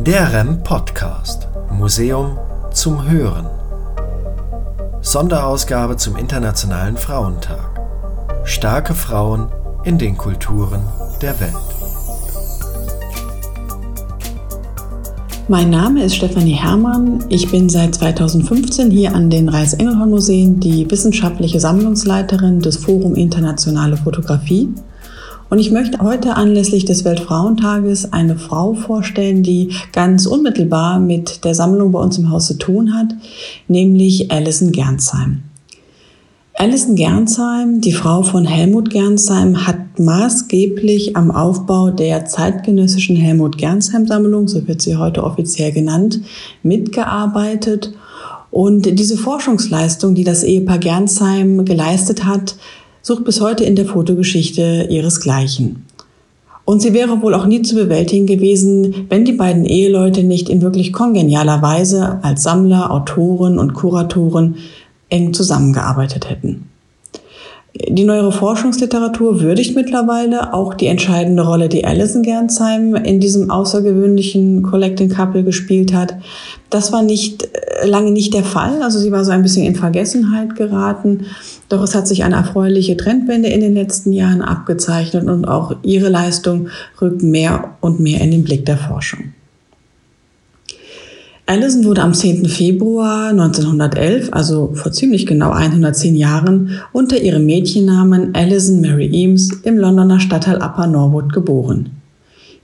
Der REM Podcast Museum zum Hören. Sonderausgabe zum Internationalen Frauentag. Starke Frauen in den Kulturen der Welt. Mein Name ist Stefanie Herrmann. Ich bin seit 2015 hier an den Reichs-Engelhorn-Museen die wissenschaftliche Sammlungsleiterin des Forum Internationale Fotografie und ich möchte heute anlässlich des Weltfrauentages eine Frau vorstellen, die ganz unmittelbar mit der Sammlung bei uns im Haus zu tun hat, nämlich Alison Gernsheim. Alison Gernsheim, die Frau von Helmut Gernsheim, hat maßgeblich am Aufbau der zeitgenössischen Helmut Gernsheim Sammlung, so wird sie heute offiziell genannt, mitgearbeitet. Und diese Forschungsleistung, die das Ehepaar Gernsheim geleistet hat, sucht bis heute in der Fotogeschichte ihresgleichen. Und sie wäre wohl auch nie zu bewältigen gewesen, wenn die beiden Eheleute nicht in wirklich kongenialer Weise als Sammler, Autoren und Kuratoren eng zusammengearbeitet hätten. Die neuere Forschungsliteratur würdigt mittlerweile auch die entscheidende Rolle, die Alison Gernsheim in diesem außergewöhnlichen Collecting Couple gespielt hat. Das war nicht äh, lange nicht der Fall. Also sie war so ein bisschen in Vergessenheit geraten. Doch es hat sich eine erfreuliche Trendwende in den letzten Jahren abgezeichnet und auch ihre Leistung rückt mehr und mehr in den Blick der Forschung. Allison wurde am 10. Februar 1911, also vor ziemlich genau 110 Jahren, unter ihrem Mädchennamen Alison Mary Eames im Londoner Stadtteil Upper Norwood geboren.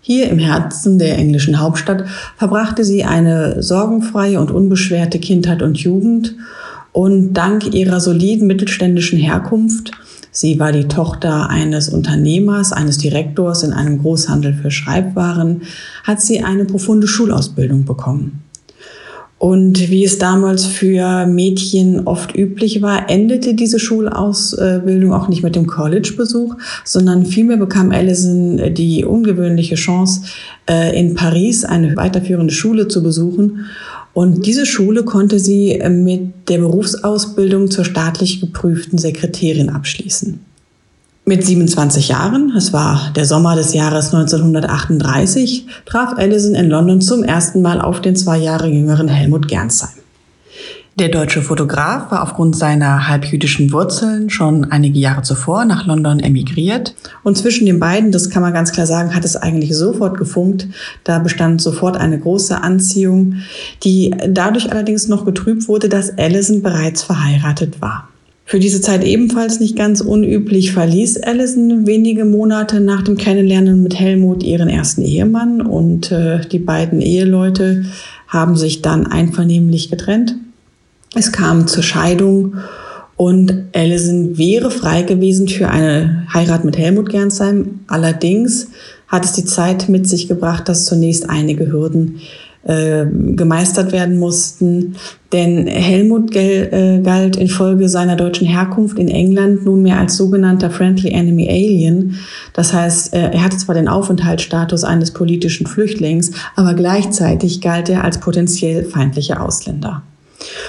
Hier im Herzen der englischen Hauptstadt verbrachte sie eine sorgenfreie und unbeschwerte Kindheit und Jugend und dank ihrer soliden mittelständischen Herkunft Sie war die Tochter eines Unternehmers, eines Direktors in einem Großhandel für Schreibwaren, hat sie eine profunde Schulausbildung bekommen. Und wie es damals für Mädchen oft üblich war, endete diese Schulausbildung auch nicht mit dem College-Besuch, sondern vielmehr bekam Alison die ungewöhnliche Chance, äh, in Paris eine weiterführende Schule zu besuchen. Und diese Schule konnte sie mit der Berufsausbildung zur staatlich geprüften Sekretärin abschließen. Mit 27 Jahren, es war der Sommer des Jahres 1938, traf Allison in London zum ersten Mal auf den zwei Jahre jüngeren Helmut Gernsheim. Der deutsche Fotograf war aufgrund seiner halbjüdischen Wurzeln schon einige Jahre zuvor nach London emigriert. Und zwischen den beiden, das kann man ganz klar sagen, hat es eigentlich sofort gefunkt. Da bestand sofort eine große Anziehung, die dadurch allerdings noch getrübt wurde, dass Allison bereits verheiratet war. Für diese Zeit ebenfalls nicht ganz unüblich verließ Allison wenige Monate nach dem Kennenlernen mit Helmut ihren ersten Ehemann und äh, die beiden Eheleute haben sich dann einvernehmlich getrennt. Es kam zur Scheidung und Allison wäre frei gewesen für eine Heirat mit Helmut Gernsheim. Allerdings hat es die Zeit mit sich gebracht, dass zunächst einige Hürden äh, gemeistert werden mussten. Denn Helmut gel, äh, galt infolge seiner deutschen Herkunft in England nunmehr als sogenannter Friendly Enemy Alien. Das heißt, äh, er hatte zwar den Aufenthaltsstatus eines politischen Flüchtlings, aber gleichzeitig galt er als potenziell feindlicher Ausländer.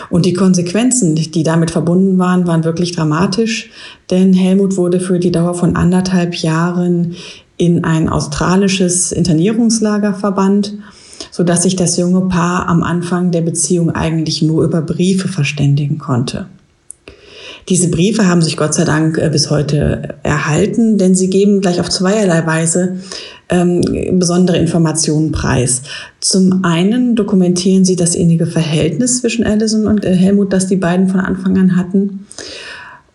Und die Konsequenzen, die damit verbunden waren, waren wirklich dramatisch, denn Helmut wurde für die Dauer von anderthalb Jahren in ein australisches Internierungslager verbannt so dass sich das junge Paar am Anfang der Beziehung eigentlich nur über Briefe verständigen konnte. Diese Briefe haben sich Gott sei Dank äh, bis heute erhalten, denn sie geben gleich auf zweierlei Weise ähm, besondere Informationen preis. Zum einen dokumentieren sie das innige Verhältnis zwischen Allison und äh, Helmut, das die beiden von Anfang an hatten.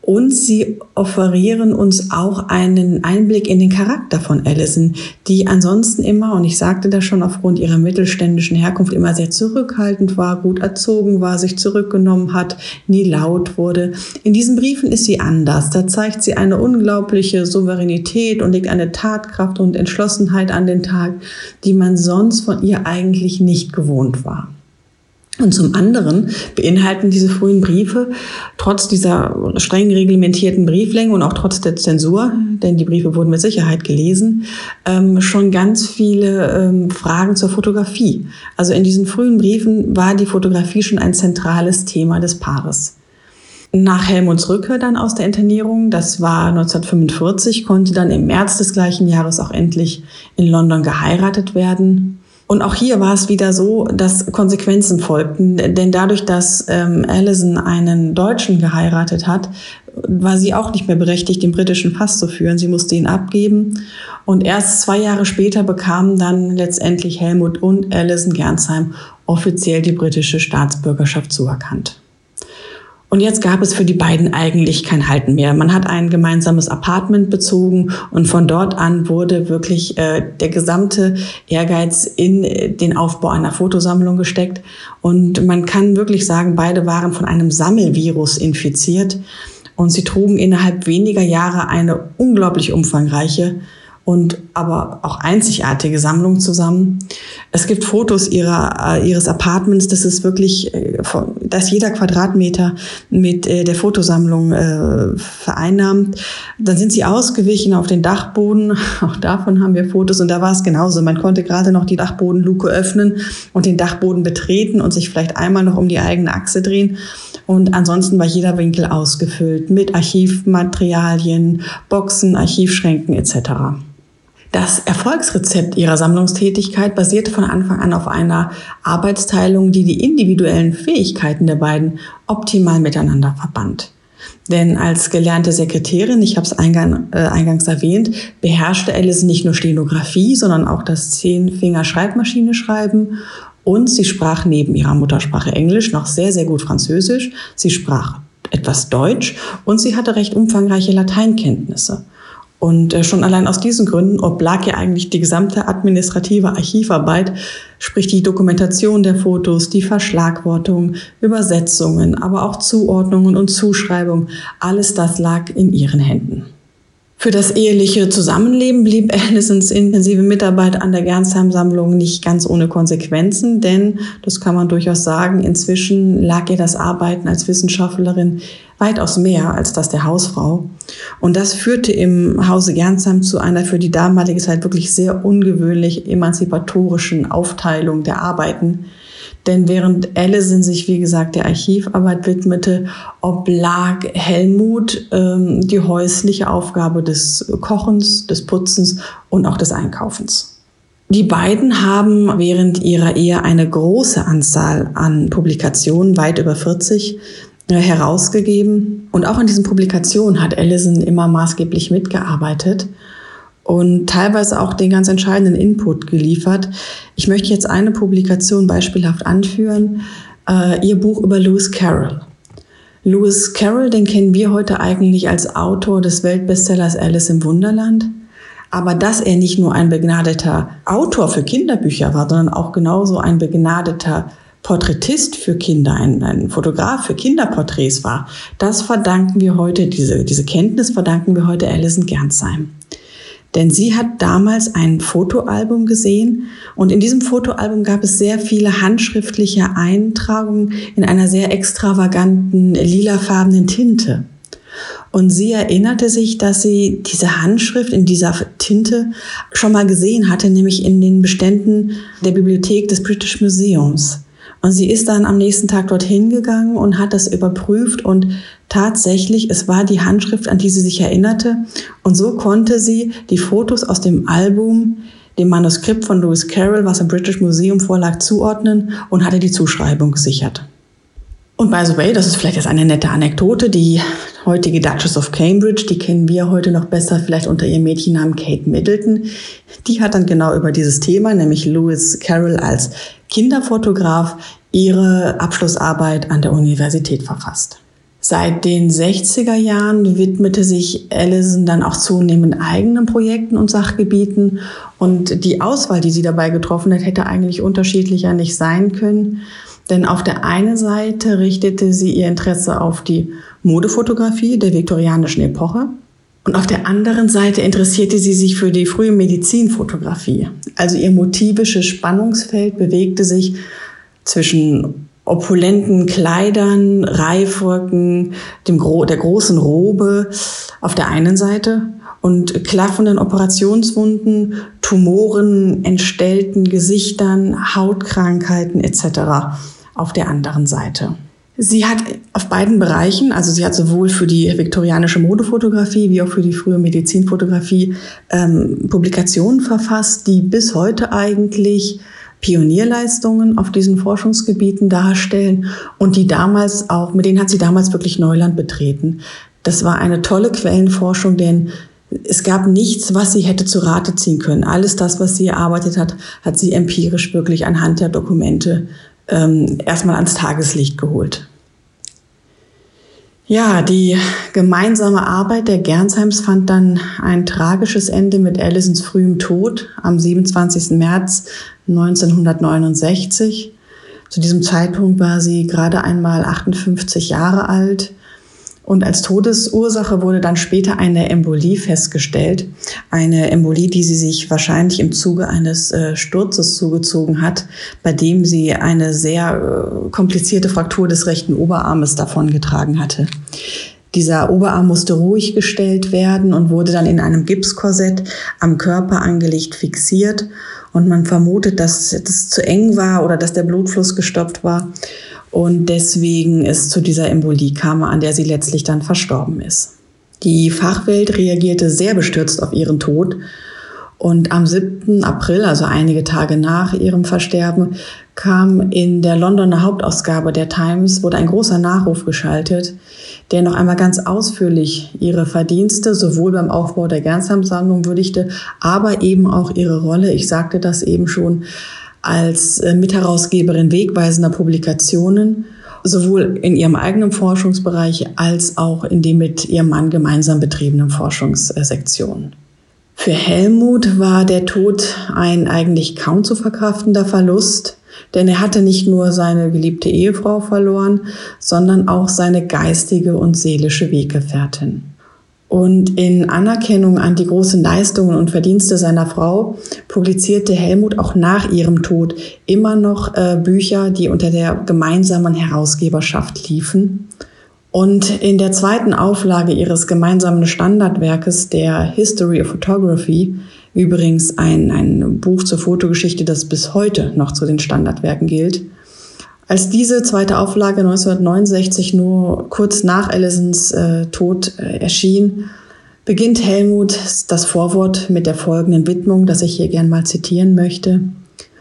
Und sie offerieren uns auch einen Einblick in den Charakter von Allison, die ansonsten immer, und ich sagte das schon aufgrund ihrer mittelständischen Herkunft, immer sehr zurückhaltend war, gut erzogen war, sich zurückgenommen hat, nie laut wurde. In diesen Briefen ist sie anders. Da zeigt sie eine unglaubliche Souveränität und legt eine Tatkraft und Entschlossenheit an den Tag, die man sonst von ihr eigentlich nicht gewohnt war. Und zum anderen beinhalten diese frühen Briefe trotz dieser streng reglementierten Brieflänge und auch trotz der Zensur, denn die Briefe wurden mit Sicherheit gelesen, ähm, schon ganz viele ähm, Fragen zur Fotografie. Also in diesen frühen Briefen war die Fotografie schon ein zentrales Thema des Paares. Nach Helmuts Rückkehr dann aus der Internierung, das war 1945, konnte dann im März des gleichen Jahres auch endlich in London geheiratet werden. Und auch hier war es wieder so, dass Konsequenzen folgten, denn dadurch, dass ähm, Allison einen Deutschen geheiratet hat, war sie auch nicht mehr berechtigt, den britischen Pass zu führen. Sie musste ihn abgeben. Und erst zwei Jahre später bekamen dann letztendlich Helmut und Alison Gernsheim offiziell die britische Staatsbürgerschaft zuerkannt. Und jetzt gab es für die beiden eigentlich kein Halten mehr. Man hat ein gemeinsames Apartment bezogen und von dort an wurde wirklich äh, der gesamte Ehrgeiz in äh, den Aufbau einer Fotosammlung gesteckt. Und man kann wirklich sagen, beide waren von einem Sammelvirus infiziert und sie trugen innerhalb weniger Jahre eine unglaublich umfangreiche und aber auch einzigartige Sammlung zusammen. Es gibt Fotos ihrer, äh, ihres Apartments, das ist wirklich, äh, dass jeder Quadratmeter mit äh, der Fotosammlung äh, vereinnahmt. Dann sind sie ausgewichen auf den Dachboden, auch davon haben wir Fotos und da war es genauso. Man konnte gerade noch die Dachbodenluke öffnen und den Dachboden betreten und sich vielleicht einmal noch um die eigene Achse drehen. Und ansonsten war jeder Winkel ausgefüllt mit Archivmaterialien, Boxen, Archivschränken etc. Das Erfolgsrezept ihrer Sammlungstätigkeit basierte von Anfang an auf einer Arbeitsteilung, die die individuellen Fähigkeiten der beiden optimal miteinander verband. Denn als gelernte Sekretärin, ich habe es eingang, äh, eingangs erwähnt, beherrschte Alice nicht nur Stenografie, sondern auch das Zehnfinger-Schreibmaschine schreiben und sie sprach neben ihrer Muttersprache Englisch noch sehr, sehr gut Französisch. Sie sprach etwas Deutsch und sie hatte recht umfangreiche Lateinkenntnisse. Und äh, schon allein aus diesen Gründen oblag ihr eigentlich die gesamte administrative Archivarbeit, sprich die Dokumentation der Fotos, die Verschlagwortung, Übersetzungen, aber auch Zuordnungen und Zuschreibung. Alles das lag in ihren Händen. Für das eheliche Zusammenleben blieb Allisons intensive Mitarbeit an der Gernsheim-Sammlung nicht ganz ohne Konsequenzen, denn, das kann man durchaus sagen, inzwischen lag ihr das Arbeiten als Wissenschaftlerin weitaus mehr als das der Hausfrau. Und das führte im Hause Gernsheim zu einer für die damalige Zeit wirklich sehr ungewöhnlich emanzipatorischen Aufteilung der Arbeiten, denn während Allison sich, wie gesagt, der Archivarbeit widmete, oblag Helmut ähm, die häusliche Aufgabe des Kochens, des Putzens und auch des Einkaufens. Die beiden haben während ihrer Ehe eine große Anzahl an Publikationen, weit über 40, äh, herausgegeben. Und auch an diesen Publikationen hat Allison immer maßgeblich mitgearbeitet und teilweise auch den ganz entscheidenden Input geliefert. Ich möchte jetzt eine Publikation beispielhaft anführen, äh, ihr Buch über Lewis Carroll. Lewis Carroll, den kennen wir heute eigentlich als Autor des Weltbestsellers Alice im Wunderland. Aber dass er nicht nur ein begnadeter Autor für Kinderbücher war, sondern auch genauso ein begnadeter Porträtist für Kinder, ein, ein Fotograf für Kinderporträts war, das verdanken wir heute, diese, diese Kenntnis verdanken wir heute Alison Gernsheim. Denn sie hat damals ein Fotoalbum gesehen und in diesem Fotoalbum gab es sehr viele handschriftliche Eintragungen in einer sehr extravaganten lilafarbenen Tinte. Und sie erinnerte sich, dass sie diese Handschrift in dieser Tinte schon mal gesehen hatte, nämlich in den Beständen der Bibliothek des British Museums. Und sie ist dann am nächsten Tag dorthin gegangen und hat das überprüft und tatsächlich, es war die Handschrift, an die sie sich erinnerte. Und so konnte sie die Fotos aus dem Album dem Manuskript von Lewis Carroll, was im British Museum vorlag, zuordnen und hatte die Zuschreibung gesichert. Und by the way, das ist vielleicht jetzt eine nette Anekdote, die heutige Duchess of Cambridge, die kennen wir heute noch besser vielleicht unter ihrem Mädchennamen Kate Middleton. Die hat dann genau über dieses Thema, nämlich Lewis Carroll als Kinderfotograf, ihre Abschlussarbeit an der Universität verfasst. Seit den 60er Jahren widmete sich Allison dann auch zunehmend eigenen Projekten und Sachgebieten. Und die Auswahl, die sie dabei getroffen hat, hätte eigentlich unterschiedlicher nicht sein können. Denn auf der einen Seite richtete sie ihr Interesse auf die Modefotografie der viktorianischen Epoche. Und auf der anderen Seite interessierte sie sich für die frühe Medizinfotografie. Also ihr motivisches Spannungsfeld bewegte sich zwischen opulenten Kleidern, Reifröcken, dem Gro der großen Robe auf der einen Seite und klaffenden Operationswunden, Tumoren, entstellten Gesichtern, Hautkrankheiten etc. auf der anderen Seite. Sie hat auf beiden Bereichen, also sie hat sowohl für die viktorianische Modefotografie wie auch für die frühe Medizinfotografie ähm, Publikationen verfasst, die bis heute eigentlich Pionierleistungen auf diesen Forschungsgebieten darstellen und die damals auch, mit denen hat sie damals wirklich Neuland betreten. Das war eine tolle Quellenforschung, denn es gab nichts, was sie hätte zu Rate ziehen können. Alles das, was sie erarbeitet hat, hat sie empirisch wirklich anhand der Dokumente ähm, erstmal ans Tageslicht geholt. Ja, die gemeinsame Arbeit der Gernsheims fand dann ein tragisches Ende mit Allisons frühem Tod am 27. März 1969. Zu diesem Zeitpunkt war sie gerade einmal 58 Jahre alt und als Todesursache wurde dann später eine Embolie festgestellt. Eine Embolie, die sie sich wahrscheinlich im Zuge eines äh, Sturzes zugezogen hat, bei dem sie eine sehr äh, komplizierte Fraktur des rechten Oberarmes davongetragen hatte. Dieser Oberarm musste ruhig gestellt werden und wurde dann in einem Gipskorsett am Körper angelegt fixiert. Und man vermutet, dass das zu eng war oder dass der Blutfluss gestoppt war und deswegen es zu dieser Embolie kam, an der sie letztlich dann verstorben ist. Die Fachwelt reagierte sehr bestürzt auf ihren Tod und am 7. April, also einige Tage nach ihrem Versterben, kam in der Londoner Hauptausgabe der Times, wurde ein großer Nachruf geschaltet, der noch einmal ganz ausführlich ihre Verdienste sowohl beim Aufbau der Gernsheim-Sammlung würdigte, aber eben auch ihre Rolle, ich sagte das eben schon, als äh, Mitherausgeberin wegweisender Publikationen, sowohl in ihrem eigenen Forschungsbereich als auch in dem mit ihrem Mann gemeinsam betriebenen Forschungssektion. Für Helmut war der Tod ein eigentlich kaum zu verkraftender Verlust, denn er hatte nicht nur seine geliebte Ehefrau verloren, sondern auch seine geistige und seelische Weggefährtin. Und in Anerkennung an die großen Leistungen und Verdienste seiner Frau publizierte Helmut auch nach ihrem Tod immer noch äh, Bücher, die unter der gemeinsamen Herausgeberschaft liefen. Und in der zweiten Auflage ihres gemeinsamen Standardwerkes, der History of Photography, übrigens ein, ein Buch zur Fotogeschichte, das bis heute noch zu den Standardwerken gilt, als diese zweite Auflage 1969 nur kurz nach Allisons äh, Tod äh, erschien, beginnt Helmut das Vorwort mit der folgenden Widmung, das ich hier gern mal zitieren möchte.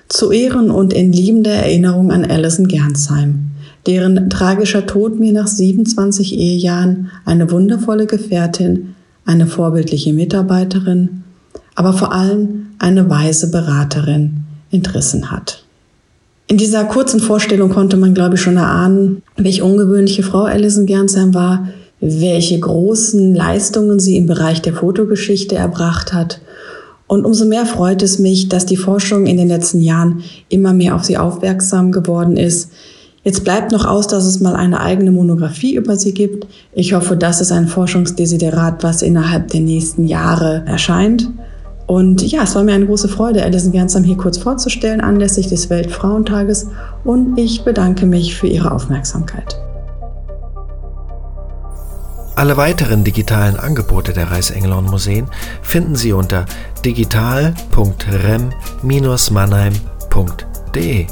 Zu Ehren und in liebender Erinnerung an Allison Gernsheim, deren tragischer Tod mir nach 27 Ehejahren eine wundervolle Gefährtin, eine vorbildliche Mitarbeiterin, aber vor allem eine weise Beraterin entrissen hat. In dieser kurzen Vorstellung konnte man, glaube ich, schon erahnen, welche ungewöhnliche Frau Alison Gernsheim war, welche großen Leistungen sie im Bereich der Fotogeschichte erbracht hat. Und umso mehr freut es mich, dass die Forschung in den letzten Jahren immer mehr auf sie aufmerksam geworden ist. Jetzt bleibt noch aus, dass es mal eine eigene Monographie über sie gibt. Ich hoffe, das ist ein Forschungsdesiderat, was innerhalb der nächsten Jahre erscheint. Und ja, es war mir eine große Freude, Alison Gernsam hier kurz vorzustellen anlässlich des Weltfrauentages und ich bedanke mich für Ihre Aufmerksamkeit. Alle weiteren digitalen Angebote der Reichsengelon Museen finden Sie unter digital.rem-mannheim.de.